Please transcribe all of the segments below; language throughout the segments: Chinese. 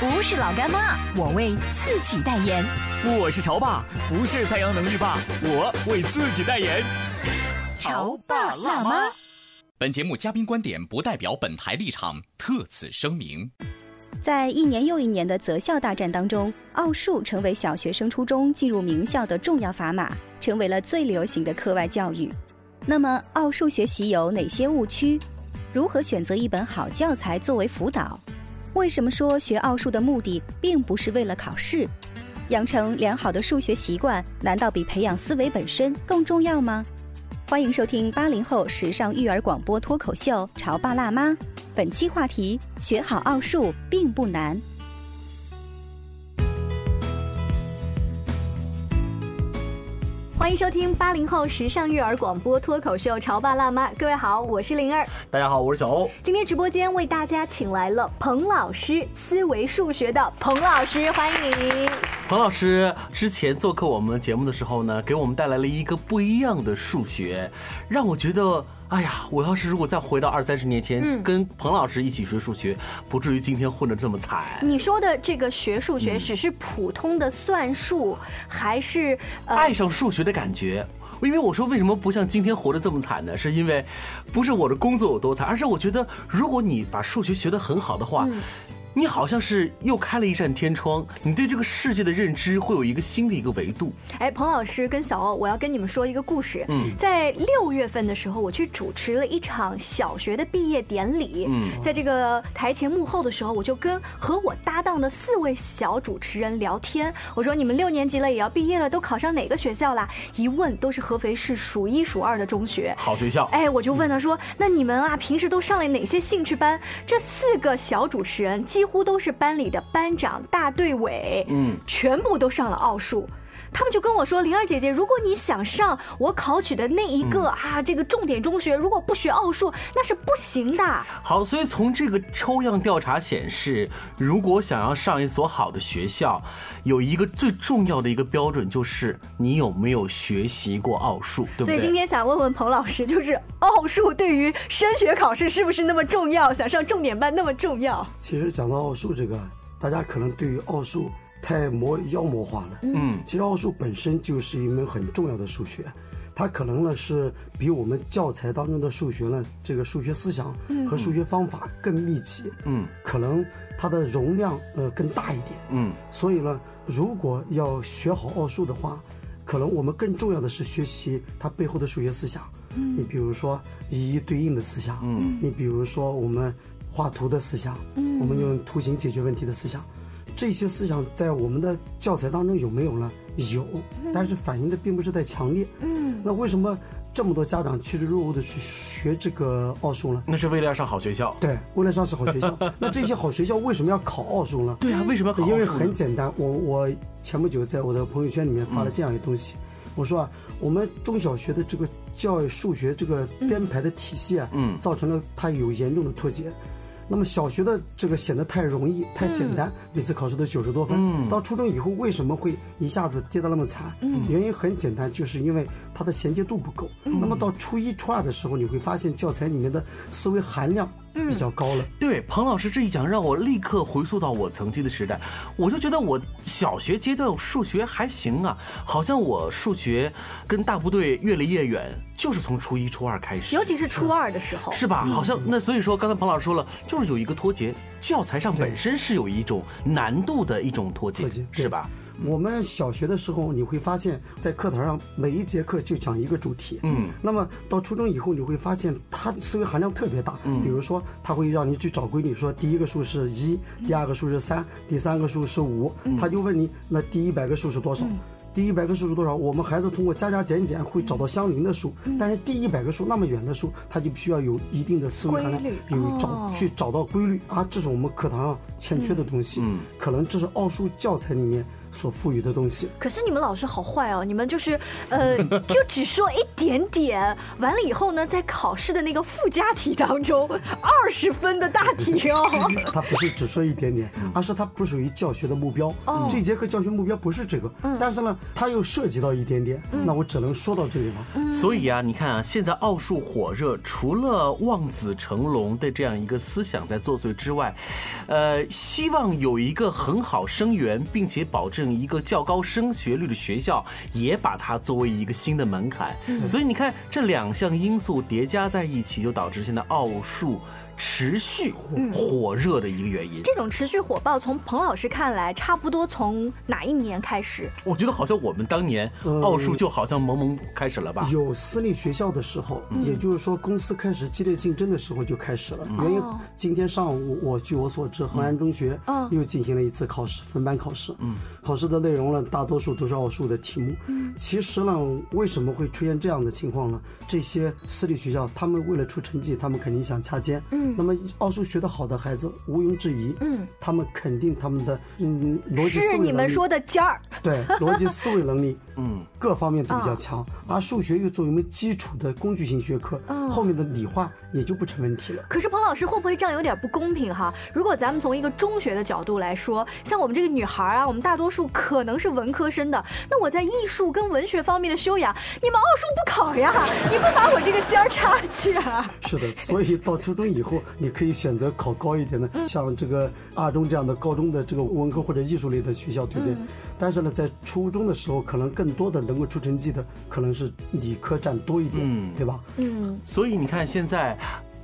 不是老干妈，我为自己代言。我是潮爸，不是太阳能浴霸，我为自己代言。潮爸辣妈。本节目嘉宾观点不代表本台立场，特此声明。在一年又一年的择校大战当中，奥数成为小学生初中进入名校的重要砝码，成为了最流行的课外教育。那么，奥数学习有哪些误区？如何选择一本好教材作为辅导？为什么说学奥数的目的并不是为了考试？养成良好的数学习惯，难道比培养思维本身更重要吗？欢迎收听八零后时尚育儿广播脱口秀《潮爸辣妈》。本期话题：学好奥数并不难。欢迎收听八零后时尚育儿广播脱口秀《潮爸辣妈》。各位好，我是灵儿。大家好，我是小欧。今天直播间为大家请来了彭老师，思维数学的彭老师，欢迎您。彭老师之前做客我们节目的时候呢，给我们带来了一个不一样的数学，让我觉得。哎呀，我要是如果再回到二三十年前，跟彭老师一起学数学，不至于今天混得这么惨。你说的这个学数学，只是普通的算术，还是爱上数学的感觉？因为我说为什么不像今天活得这么惨呢？是因为不是我的工作有多惨，而是我觉得如果你把数学学得很好的话。你好像是又开了一扇天窗，你对这个世界的认知会有一个新的一个维度。哎，彭老师跟小欧，我要跟你们说一个故事。嗯，在六月份的时候，我去主持了一场小学的毕业典礼。嗯，在这个台前幕后的时候，我就跟和我搭档的四位小主持人聊天。我说：“你们六年级了也要毕业了，都考上哪个学校啦？”一问都是合肥市数一数二的中学，好学校。哎，我就问他说：“那你们啊，平时都上了哪些兴趣班？”这四个小主持人。几乎都是班里的班长、大队委，嗯，全部都上了奥数。他们就跟我说：“灵儿姐姐，如果你想上我考取的那一个啊，这个重点中学，如果不学奥数，那是不行的。”好，所以从这个抽样调查显示，如果想要上一所好的学校，有一个最重要的一个标准，就是你有没有学习过奥数，对不对？所以今天想问问彭老师，就是奥数对于升学考试是不是那么重要？想上重点班那么重要？其实讲到奥数这个，大家可能对于奥数。太魔妖魔化了，嗯，其实奥数本身就是一门很重要的数学，它可能呢是比我们教材当中的数学呢，这个数学思想和数学方法更密集，嗯，可能它的容量呃更大一点，嗯，所以呢，如果要学好奥数的话，可能我们更重要的是学习它背后的数学思想，嗯，你比如说一一对应的思想，嗯，你比如说我们画图的思想，嗯，我们用图形解决问题的思想。这些思想在我们的教材当中有没有呢？有，但是反映的并不是太强烈。嗯，那为什么这么多家长趋之若鹜的去学这个奥数呢？那是为了要上好学校。对，为了上是好学校。那这些好学校为什么要考奥数呢？对啊，为什么要考？因为很简单，我我前不久在我的朋友圈里面发了这样一个东西，我说啊，我们中小学的这个教育数学这个编排的体系啊，嗯，造成了它有严重的脱节。那么小学的这个显得太容易、太简单，每次考试都九十多分。到初中以后为什么会一下子跌得那么惨？原因很简单，就是因为它的衔接度不够。那么到初一、初二的时候，你会发现教材里面的思维含量。比较高了。对，彭老师这一讲，让我立刻回溯到我曾经的时代。我就觉得我小学阶段数学还行啊，好像我数学跟大部队越离越远，就是从初一、初二开始。尤其是初二的时候，是吧？好像那所以说，刚才彭老师说了，就是有一个脱节，教材上本身是有一种难度的一种脱节，是吧？我们小学的时候，你会发现在课堂上每一节课就讲一个主题。嗯，那么到初中以后，你会发现它思维含量特别大。嗯，比如说他会让你去找规律，说第一个数是一，第二个数是三，第三个数是五，他就问你那第一百个数是多少？第一百个数是多少？我们孩子通过加加减减会找到相邻的数，但是第一百个数那么远的数，他就必须要有一定的思维含量，有找去找到规律啊，这是我们课堂上欠缺的东西。嗯，可能这是奥数教材里面。所赋予的东西，可是你们老师好坏哦！你们就是，呃，就只说一点点，完了以后呢，在考试的那个附加题当中，二十分的大题哦。他不是只说一点点，而是他不属于教学的目标。哦，这节课教学目标不是这个，但是呢，他又涉及到一点点，那我只能说到这里了。所以啊，你看啊，现在奥数火热，除了望子成龙的这样一个思想在作祟之外，呃，希望有一个很好生源，并且保证。一个较高升学率的学校，也把它作为一个新的门槛，所以你看这两项因素叠加在一起，就导致现在奥数。持续火热的一个原因。这种持续火爆，从彭老师看来，差不多从哪一年开始？我觉得好像我们当年奥数就好像萌萌开始了吧。有私立学校的时候，也就是说公司开始激烈竞争的时候就开始了。原因今天上午我据我所知，恒安中学又进行了一次考试，分班考试。嗯，考试的内容呢，大多数都是奥数的题目。嗯，其实呢，为什么会出现这样的情况呢？这些私立学校，他们为了出成绩，他们肯定想掐尖。嗯。那么奥数学得好的孩子毋庸置疑，嗯，他们肯定他们的嗯逻辑思维是你们说的尖儿，对逻辑思维能力，嗯，各方面都比较强，而数学又作为我们基础的工具性学科，后面的理化也就不成问题了。可是彭老师会不会这样有点不公平哈？如果咱们从一个中学的角度来说，像我们这个女孩啊，我们大多数可能是文科生的，那我在艺术跟文学方面的修养，你们奥数不考呀？你不把我这个尖儿插去啊？是的，所以到初中以后。你可以选择考高一点的，像这个二中这样的高中的这个文科或者艺术类的学校，对不对？但是呢，在初中的时候，可能更多的能够出成绩的，可能是理科占多一点，对吧？嗯。所以你看现在。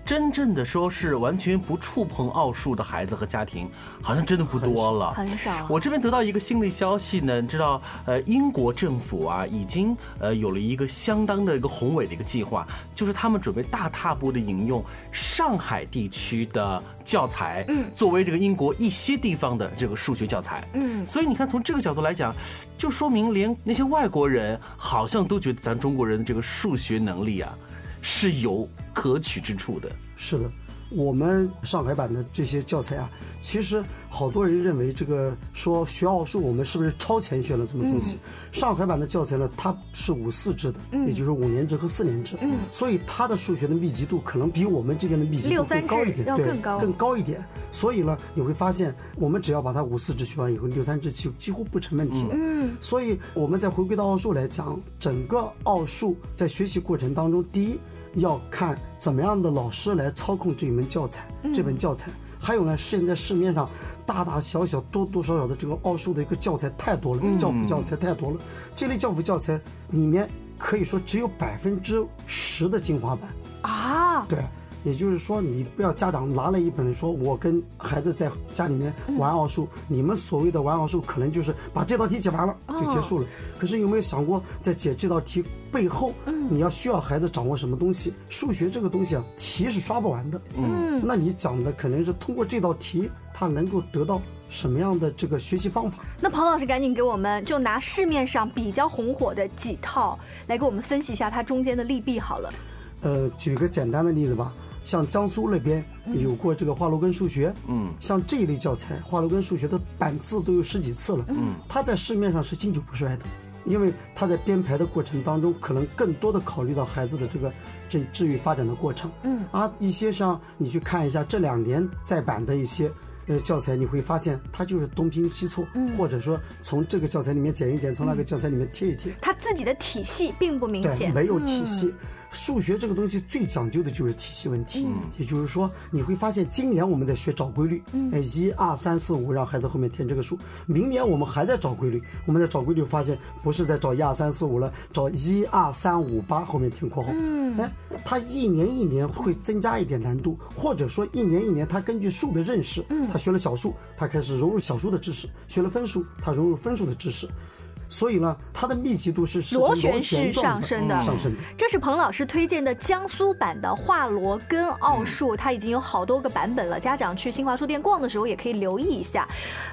真正的说是完全不触碰奥数的孩子和家庭，好像真的不多了，很少。我这边得到一个新的消息呢，知道呃，英国政府啊，已经呃有了一个相当的一个宏伟的一个计划，就是他们准备大踏步的引用上海地区的教材，嗯，作为这个英国一些地方的这个数学教材，嗯。所以你看，从这个角度来讲，就说明连那些外国人好像都觉得咱中国人的这个数学能力啊。是有可取之处的。是的，我们上海版的这些教材啊，其实好多人认为这个说学奥数，我们是不是超前学了什么东西？上海版的教材呢，它是五四制的，也就是五年制和四年制，所以它的数学的密集度可能比我们这边的密集度更高一点，对，更高，更高一点。所以呢，你会发现，我们只要把它五四制学完以后，六三制就几乎不成问题了。嗯，所以我们再回归到奥数来讲，整个奥数在学习过程当中，第一。要看怎么样的老师来操控这一门教材，这本教材。还有呢，现在市面上大大小小、多多少少的这个奥数的一个教材太多了，教辅教材太多了。这类教辅教材里面可以说只有百分之十的精华版啊。对。也就是说，你不要家长拿了一本说，我跟孩子在家里面玩奥数，你们所谓的玩奥数，可能就是把这道题解完了就结束了。可是有没有想过，在解这道题背后，你要需要孩子掌握什么东西？数学这个东西啊，题是刷不完的。嗯，那你讲的可能是通过这道题，他能够得到什么样的这个学习方法？那庞老师赶紧给我们就拿市面上比较红火的几套来给我们分析一下它中间的利弊好了。呃，举个简单的例子吧。像江苏那边有过这个华罗庚数学，嗯，像这一类教材，华罗庚数学的版次都有十几次了，嗯，它在市面上是经久不衰的，因为它在编排的过程当中，可能更多的考虑到孩子的这个这治愈发展的过程，嗯，啊一些像你去看一下这两年再版的一些呃教材，你会发现它就是东拼西凑，嗯，或者说从这个教材里面剪一剪，从那个教材里面贴一贴，它自己的体系并不明显，没有体系。数学这个东西最讲究的就是体系问题，也就是说，你会发现今年我们在学找规律，哎，一二三四五，让孩子后面填这个数。明年我们还在找规律，我们在找规律，发现不是在找一二三四五了，找一二三五八后面填括号。哎，他一年一年会增加一点难度，或者说一年一年他根据数的认识，他学了小数，他开始融入小数的知识；学了分数，他融入分数的知识。所以呢，它的密集度是螺旋式上升的。上升。这是彭老师推荐的江苏版的华罗庚奥数，它已经有好多个版本了。家长去新华书店逛的时候也可以留意一下。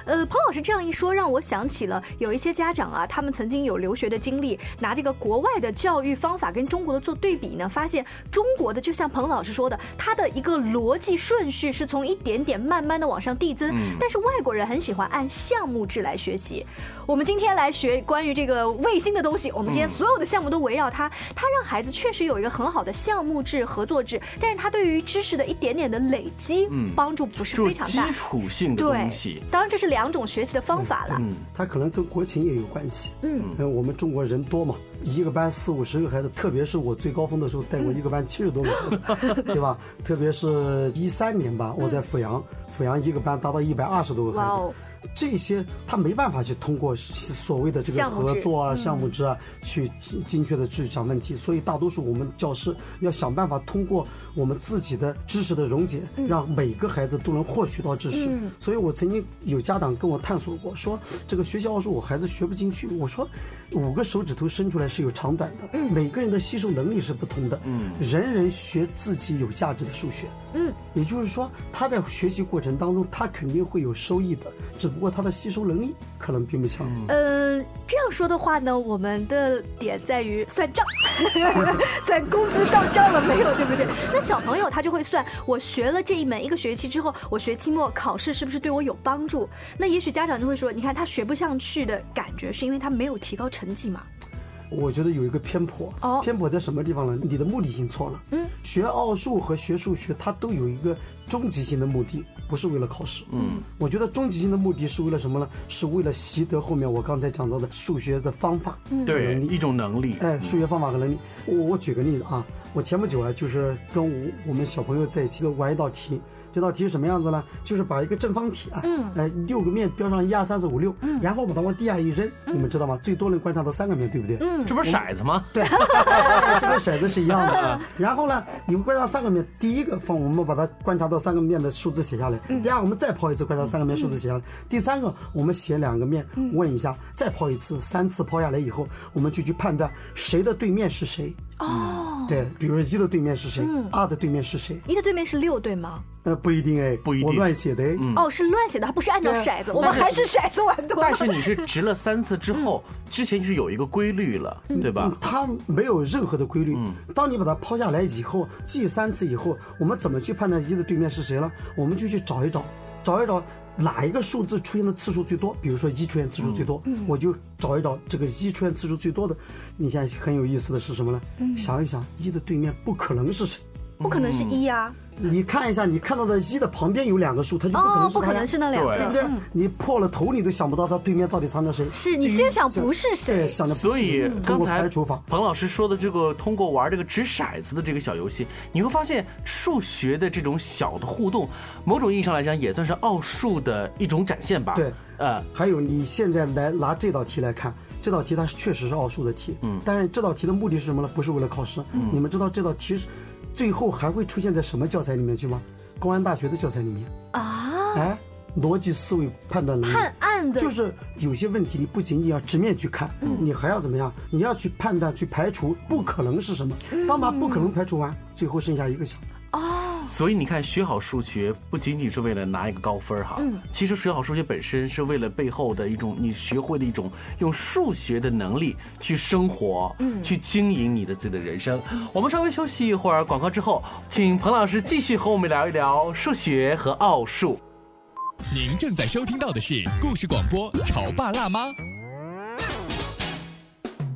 呃，彭老师这样一说，让我想起了有一些家长啊，他们曾经有留学的经历，拿这个国外的教育方法跟中国的做对比呢，发现中国的就像彭老师说的，它的一个逻辑顺序是从一点点慢慢的往上递增，但是外国人很喜欢按项目制来学习。我们今天来学关于这个卫星的东西，我们今天所有的项目都围绕它，它让孩子确实有一个很好的项目制、合作制，但是它对于知识的一点点的累积，嗯，帮助不是非常大。基础性的东西，当然这是两种学习的方法了。嗯，它可能跟国情也有关系。嗯，我们中国人多嘛，一个班四五十个孩子，特别是我最高峰的时候带过一个班七十多个，对吧？特别是一三年吧，我在阜阳，阜阳一个班达到一百二十多个孩子。这些他没办法去通过所谓的这个合作啊、项目制啊，去精确的去讲问题。所以大多数我们教师要想办法通过我们自己的知识的溶解，让每个孩子都能获取到知识。所以我曾经有家长跟我探索过，说这个学习奥数我孩子学不进去。我说五个手指头伸出来是有长短的，每个人的吸收能力是不同的，人人学自己有价值的数学。嗯，也就是说他在学习过程当中他肯定会有收益的，只。不过他的吸收能力可能并不强。嗯，这样说的话呢，我们的点在于算账，算工资到账了没有，对不对？那小朋友他就会算，我学了这一门一个学期之后，我学期末考试是不是对我有帮助？那也许家长就会说，你看他学不上去的感觉，是因为他没有提高成绩嘛？我觉得有一个偏颇，偏颇在什么地方呢？你的目的性错了。嗯，学奥数和学数学，它都有一个终极性的目的，不是为了考试。嗯，我觉得终极性的目的是为了什么呢？是为了习得后面我刚才讲到的数学的方法，对，一种能力。哎，数学方法和能力。我我举个例子啊，我前不久啊，就是跟我我们小朋友在一起玩一道题。这道题是什么样子呢？就是把一个正方体啊，嗯，呃，六个面标上一二三四五六，嗯，然后把它往地下一扔，你们知道吗？最多能观察到三个面对不对？嗯，这不是骰子吗？对，这跟骰子是一样的。然后呢，你们观察三个面，第一个方我们把它观察到三个面的数字写下来，第二我们再抛一次快到三个面数字写下来，第三个我们写两个面问一下，再抛一次，三次抛下来以后，我们就去判断谁的对面是谁。哦，对，比如一的对面是谁？二的对面是谁？一的对面是六，对吗？呃，不一定哎，不一定，我乱写的。哦，是乱写的，它不是按照骰子，我们还是骰子玩多。但是你是值了三次之后，之前是有一个规律了，对吧？它没有任何的规律。当你把它抛下来以后，记三次以后，我们怎么去判断一的对面是谁了？我们就去找一找，找一找。哪一个数字出现的次数最多？比如说一出现次数最多，我就找一找这个一出现次数最多的。你现在很有意思的是什么呢？想一想，一的对面不可能是谁？不可能是一呀。你看一下，你看到的一的旁边有两个数，它就不可能是不可能是那两个，对不对？你破了头你都想不到它对面到底藏着谁。是你先想不是谁，想的。所以刚才彭老师说的这个通过玩这个掷骰子的这个小游戏，你会发现数学的这种小的互动，某种意义上来讲也算是奥数的一种展现吧。对，呃，还有你现在来拿这道题来看，这道题它确实是奥数的题，嗯，但是这道题的目的是什么呢？不是为了考试。你们知道这道题是？最后还会出现在什么教材里面去吗？公安大学的教材里面啊？哎，逻辑思维判断能力，判案的，就是有些问题你不仅仅要直面去看，你还要怎么样？你要去判断、去排除不可能是什么。当把不可能排除完，最后剩下一个项。所以你看，学好数学不仅仅是为了拿一个高分哈，嗯，其实学好数学本身是为了背后的一种你学会的一种用数学的能力去生活，嗯，去经营你的自己的人生。我们稍微休息一会儿，广告之后，请彭老师继续和我们聊一聊数学和奥数。您正在收听到的是故事广播《潮爸辣妈》。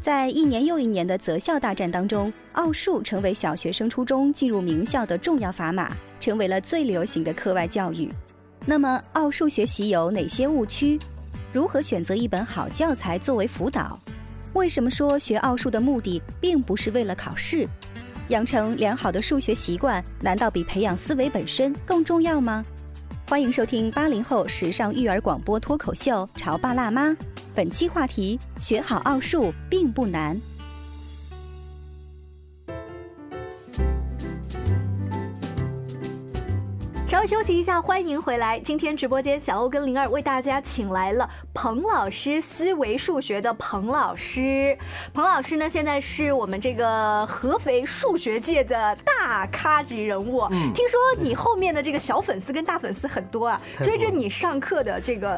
在一年又一年的择校大战当中，奥数成为小学生初中进入名校的重要砝码，成为了最流行的课外教育。那么，奥数学习有哪些误区？如何选择一本好教材作为辅导？为什么说学奥数的目的并不是为了考试？养成良好的数学习惯，难道比培养思维本身更重要吗？欢迎收听八零后时尚育儿广播脱口秀《潮爸辣妈》，本期话题：学好奥数并不难。稍微休息一下，欢迎回来。今天直播间，小欧跟灵儿为大家请来了彭老师，思维数学的彭老师。彭老师呢，现在是我们这个合肥数学界的大咖级人物。嗯，听说你后面的这个小粉丝跟大粉丝很多啊，追着你上课的这个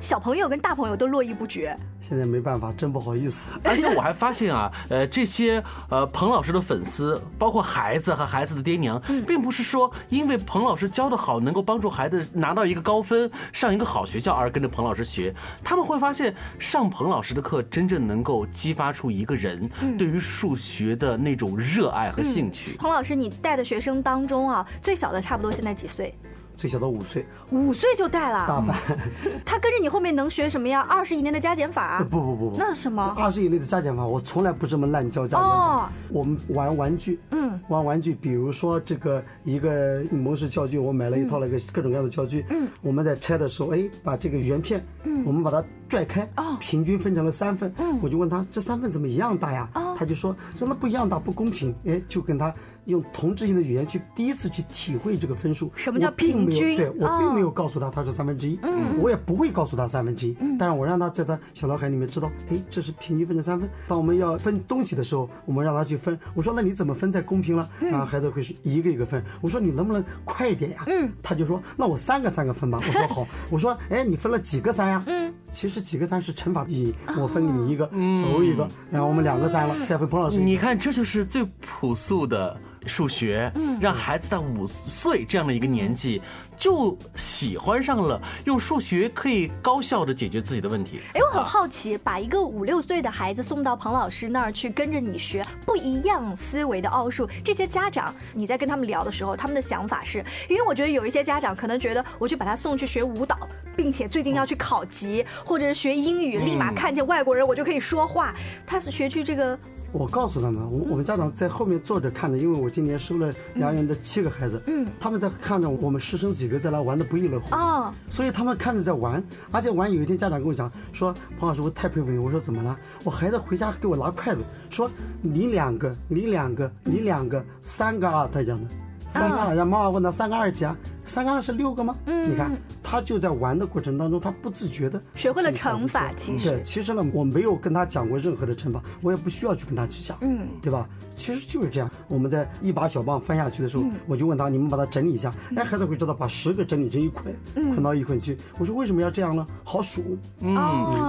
小朋友跟大朋友都络绎不绝。现在没办法，真不好意思。而且我还发现啊，呃，这些呃彭老师的粉丝，包括孩子和孩子的爹娘，并不是说因为彭老师教。教的好，能够帮助孩子拿到一个高分，上一个好学校，而跟着彭老师学，他们会发现上彭老师的课，真正能够激发出一个人对于数学的那种热爱和兴趣。彭老师，你带的学生当中啊，最小的差不多现在几岁？最小的五岁，五岁就带了大班。他跟着你后面能学什么呀？二十以内的加减法？不不不不，那是什么？二十以内的加减法，我从来不这么滥教加减法。我们玩玩具，嗯，玩玩具，比如说这个一个模式教具，我买了一套那个各种各样的教具，嗯，我们在拆的时候，哎，把这个圆片，嗯，我们把它拽开，哦，平均分成了三份，嗯，我就问他这三份怎么一样大呀？哦，他就说说那不一样大，不公平，哎，就跟他。用同质性的语言去第一次去体会这个分数，什么叫平均？对我并没有告诉他他是三分之一，嗯，我也不会告诉他三分之一，但是我让他在他小脑海里面知道，哎，这是平均分成三分。当我们要分东西的时候，我们让他去分。我说那你怎么分才公平了？然后孩子会是一个一个分。我说你能不能快一点呀？嗯，他就说那我三个三个分吧。我说好。我说哎，你分了几个三呀？嗯，其实几个三是乘法意义，我分给你一个，抽一个，然后我们两个三了，再分彭老师。你看，这就是最朴素的。数学，嗯让孩子在五岁这样的一个年纪就喜欢上了用数学可以高效的解决自己的问题。哎，我很好奇，把一个五六岁的孩子送到彭老师那儿去跟着你学不一样思维的奥数，这些家长你在跟他们聊的时候，他们的想法是？因为我觉得有一些家长可能觉得，我去把他送去学舞蹈，并且最近要去考级，或者是学英语，立马看见外国人我就可以说话。他是学去这个。我告诉他们，我我们家长在后面坐着看着，因为我今年收了幼儿园的七个孩子，嗯，他们在看着我们师生几个在那玩的不亦乐乎，哦，所以他们看着在玩，而且玩有一天家长跟我讲说，彭老师我太佩服你，我说怎么了？我孩子回家给我拿筷子，说你两个，你两个，你两个，三个二，他讲的，三个二，让妈妈问他三个二几啊？三个二是六个吗？嗯，你看他就在玩的过程当中，他不自觉的学会了乘法。其实对，其实呢，我没有跟他讲过任何的乘法，我也不需要去跟他去讲，嗯，对吧？其实就是这样。我们在一把小棒翻下去的时候，我就问他：你们把它整理一下。哎，孩子会知道把十个整理成一捆，捆到一捆去。我说为什么要这样呢？好数。嗯，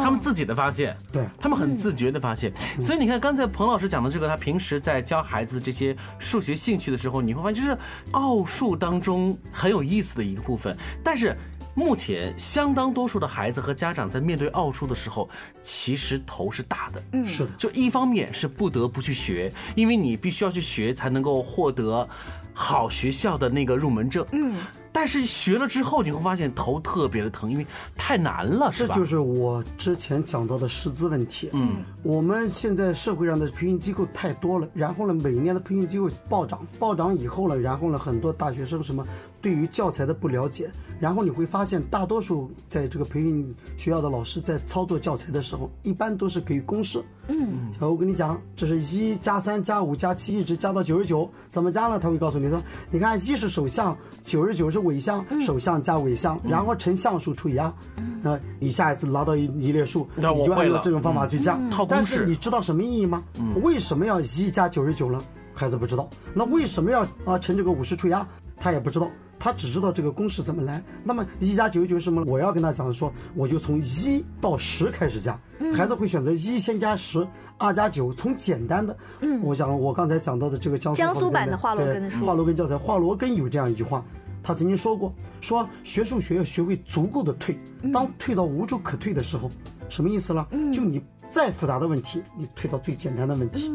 他们自己的发现，对他们很自觉的发现。所以你看，刚才彭老师讲的这个，他平时在教孩子这些数学兴趣的时候，你会发现，就是奥数当中很有。意思的一个部分，但是目前相当多数的孩子和家长在面对奥数的时候，其实头是大的。嗯，是的。就一方面是不得不去学，因为你必须要去学才能够获得好学校的那个入门证。嗯。但是学了之后，你会发现头特别的疼，因为太难了，是吧？这就是我之前讲到的师资问题。嗯，我们现在社会上的培训机构太多了，然后呢，每年的培训机构暴涨，暴涨以后呢，然后呢，很多大学生什么。对于教材的不了解，然后你会发现，大多数在这个培训学校的老师在操作教材的时候，一般都是给公式。嗯，小欧跟你讲，这是一加三加五加七，一直加到九十九，怎么加呢？他会告诉你说，你看一是首项，九十九是尾项，首项加尾项，然后乘项数除以二。那你下一次拿到一一列数，你就按照这种方法去加。但是你知道什么意义吗？为什么要一加九十九呢？孩子不知道。那为什么要啊乘这个五十除以二？他也不知道。他只知道这个公式怎么来。那么一加九十九是什么？我要跟他讲说，我就从一到十开始加。孩子会选择一先加十，二加九，从简单的。嗯，我讲我刚才讲到的这个江苏江苏版的华罗庚的书华罗庚教材，华罗庚有这样一句话，他曾经说过，说学数学要学会足够的退，当退到无处可退的时候，什么意思呢？就你再复杂的问题，你退到最简单的问题。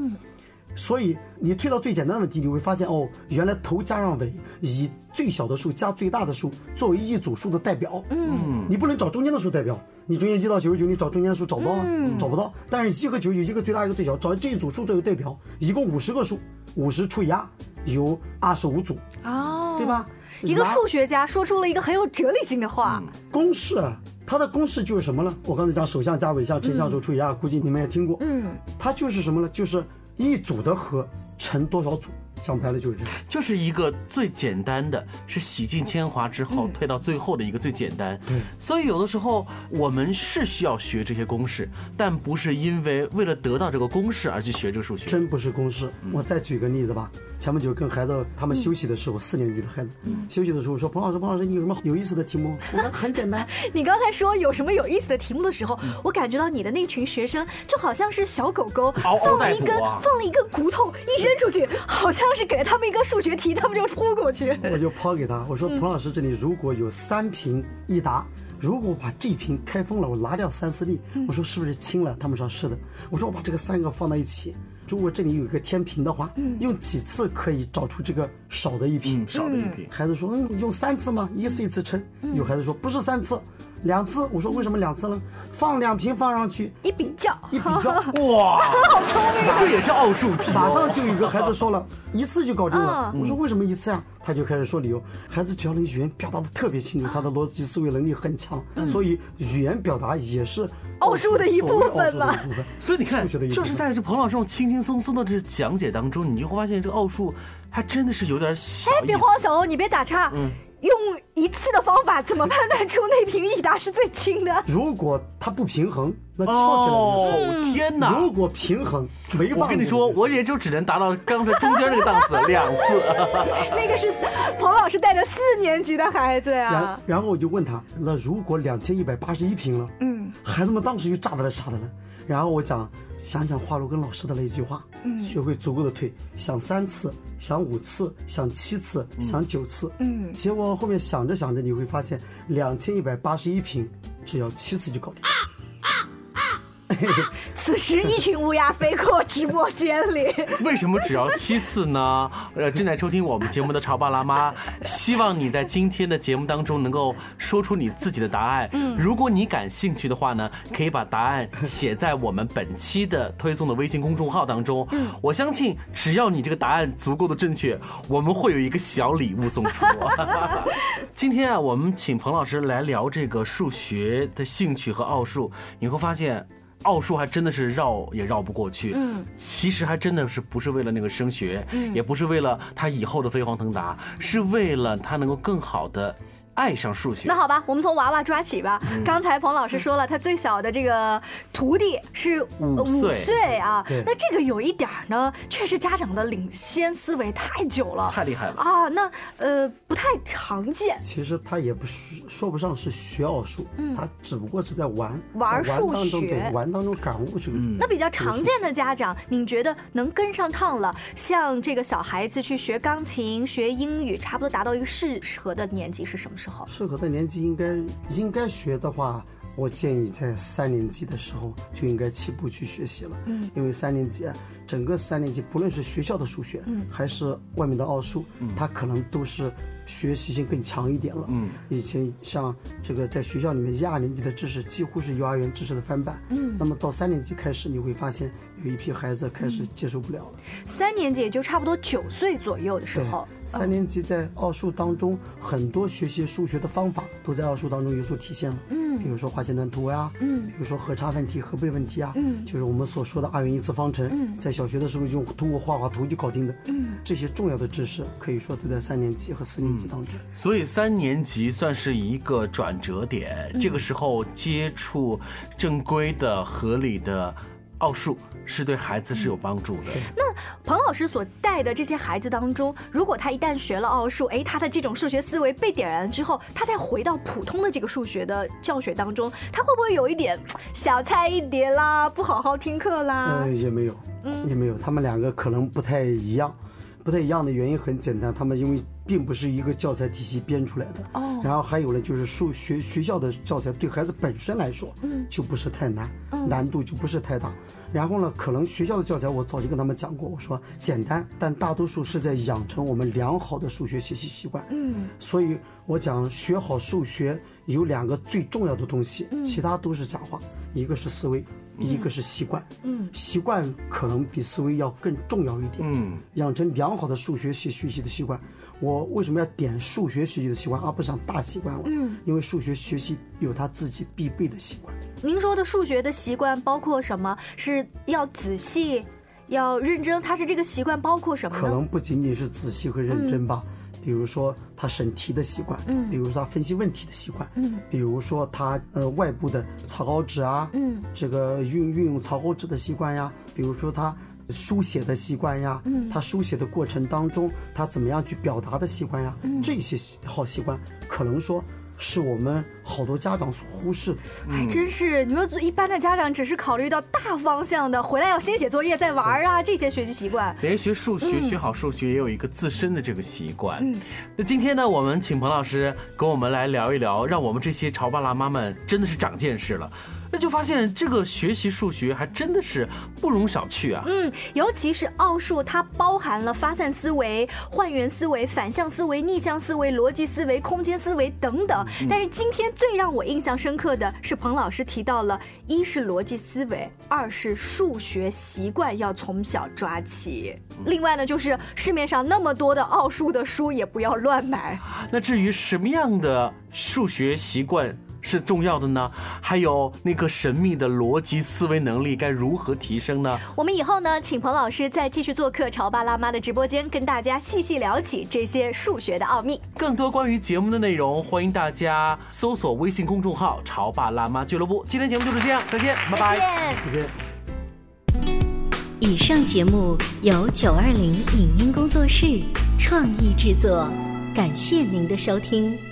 所以你推到最简单的问题，你会发现哦，原来头加上尾，以最小的数加最大的数作为一组数的代表。嗯，你不能找中间的数代表，你中间一到九十九，你找中间数找不到啊，找不到。但是一和九十九，一个最大一个最小，找这一组数作为代表，一共五十个数，五十除以二，有二十五组。哦，对吧？一个数学家说出了一个很有哲理性的话。公式，它的公式就是什么呢？我刚才讲首项加尾项乘项数除以二，估计你们也听过。嗯，它就是什么呢？就是。一组的和乘多少组？讲白了就是这样，就是一个最简单的，是洗尽铅华之后退到最后的一个最简单。对，所以有的时候我们是需要学这些公式，但不是因为为了得到这个公式而去学这个数学。真不是公式。我再举个例子吧，前不久跟孩子他们休息的时候，四年级的孩子休息的时候说：“彭老师，彭老师，你有什么有意思的题目？”我说：“很简单。”你刚才说有什么有意思的题目的时候，我感觉到你的那群学生就好像是小狗狗，放了一根放了一根骨头一扔出去，好像是给了他们一个。数学题，他们就扑过去。我就抛给他，我说：“彭老师，这里如果有三瓶益达，如果把这瓶开封了，我拿掉三四粒，我说是不是轻了？”他们说是的。我说我把这个三个放在一起，如果这里有一个天平的话，用几次可以找出这个少的一瓶？少的一瓶。孩子说：“嗯用三次吗？一次一次称。”有孩子说：“不是三次。”两次，我说为什么两次呢？放两瓶放上去，一比较，一比较，哇，好聪明！这也是奥数题。马上就有个孩子说了一次就搞定了。我说为什么一次啊？他就开始说理由。孩子只要能语言表达的特别清楚，他的逻辑思维能力很强，所以语言表达也是奥数的一部分嘛。所以你看，就是在这彭老师这种轻轻松松的这讲解当中，你就会发现这个奥数还真的是有点小。哎，别慌，小欧，你别打岔。嗯。用一次的方法怎么判断出那瓶益达是最轻的？如果它不平衡，那翘起来哦，天哪！如果平衡，没法。我跟你说，我也就只能达到刚才中间那个档次 两次。那个是彭老师带的四年级的孩子呀。然然后我就问他，那如果两千一百八十一瓶了？嗯，孩子们当时就炸的了，傻的了。然后我讲，想想华罗庚老师的那一句话，嗯。学会足够的退，想三次，想五次，想七次，想九次，嗯，结果后面想着想着，你会发现两千一百八十一平，只要七次就搞定。此时，一群乌鸦飞过直播间里。为什么只要七次呢？呃，正在收听我们节目的潮爸辣妈，希望你在今天的节目当中能够说出你自己的答案。嗯，如果你感兴趣的话呢，可以把答案写在我们本期的推送的微信公众号当中。嗯，我相信只要你这个答案足够的正确，我们会有一个小礼物送出。今天啊，我们请彭老师来聊这个数学的兴趣和奥数，你会发现。奥数还真的是绕也绕不过去，嗯，其实还真的是不是为了那个升学，嗯，也不是为了他以后的飞黄腾达，是为了他能够更好的。爱上数学，那好吧，我们从娃娃抓起吧。刚才彭老师说了，他最小的这个徒弟是五岁啊。那这个有一点呢，确实家长的领先思维太久了，太厉害了啊。那呃不太常见。其实他也不是说不上是学奥数，他只不过是在玩玩数学，玩当中感悟这个。那比较常见的家长，你觉得能跟上趟了？像这个小孩子去学钢琴、学英语，差不多达到一个适合的年纪是什么时候？适合的年纪应该应该学的话，我建议在三年级的时候就应该起步去学习了。嗯，因为三年级啊整个三年级不论是学校的数学，嗯，还是外面的奥数，嗯，它可能都是学习性更强一点了。嗯，以前像这个在学校里面一二年级的知识几乎是幼儿园知识的翻版。嗯，那么到三年级开始你会发现有一批孩子开始接受不了了。三年级也就差不多九岁左右的时候，三年级在奥数当中很多学习数学的方法都在奥数当中有所体现了。嗯，比如说画线段图呀，嗯，比如说和差问题、和倍问题啊，嗯，就是我们所说的二元一次方程，嗯，在小学的时候就通过画画图就搞定的。嗯，这些重要的知识可以说都在三年级和四年级所以三年级算是一个转折点，这个时候接触正规的、合理的。奥数是对孩子是有帮助的。那彭老师所带的这些孩子当中，如果他一旦学了奥数，哎，他的这种数学思维被点燃之后，他再回到普通的这个数学的教学当中，他会不会有一点小菜一碟啦？不好好听课啦？嗯，也没有，嗯，也没有。他们两个可能不太一样，不太一样的原因很简单，他们因为。并不是一个教材体系编出来的哦，然后还有呢，就是数学学校的教材对孩子本身来说，嗯，就不是太难，难度就不是太大。然后呢，可能学校的教材我早就跟他们讲过，我说简单，但大多数是在养成我们良好的数学学习习惯。嗯，所以我讲学好数学有两个最重要的东西，其他都是假话，一个是思维。一个是习惯，嗯，习惯可能比思维要更重要一点，嗯，养成良好的数学学学习的习惯。我为什么要点数学学习的习惯，而不是讲大习惯了？嗯，因为数学学习有他自己必备的习惯。您说的数学的习惯包括什么？是要仔细，要认真？他是这个习惯包括什么？可能不仅仅是仔细和认真吧。比如说他审题的习惯，嗯，比如说他分析问题的习惯，嗯，比如说他呃外部的草稿纸啊，嗯，这个运运用草稿纸的习惯呀，比如说他书写的习惯呀，嗯，他书写的过程当中他怎么样去表达的习惯呀，这些好习惯可能说。是我们好多家长所忽视的，还真是。你说一般的家长只是考虑到大方向的，回来要先写作业再玩啊，这些学习习惯。连学数学、学好数学也有一个自身的这个习惯。嗯，那今天呢，我们请彭老师跟我们来聊一聊，让我们这些潮爸辣妈们真的是长见识了。那就发现这个学习数学还真的是不容小觑啊！嗯，尤其是奥数，它包含了发散思维、换元思维、反向思维、逆向思维、逻辑思维、空间思维等等。但是今天最让我印象深刻的是，彭老师提到了：一是逻辑思维，二是数学习惯要从小抓起。另外呢，就是市面上那么多的奥数的书也不要乱买。那至于什么样的数学习惯？是重要的呢，还有那个神秘的逻辑思维能力该如何提升呢？我们以后呢，请彭老师再继续做客潮爸辣妈的直播间，跟大家细细聊起这些数学的奥秘。更多关于节目的内容，欢迎大家搜索微信公众号“潮爸辣妈俱乐部”。今天节目就是这样，再见，拜拜，再见。以上节目由九二零影音工作室创意制作，感谢您的收听。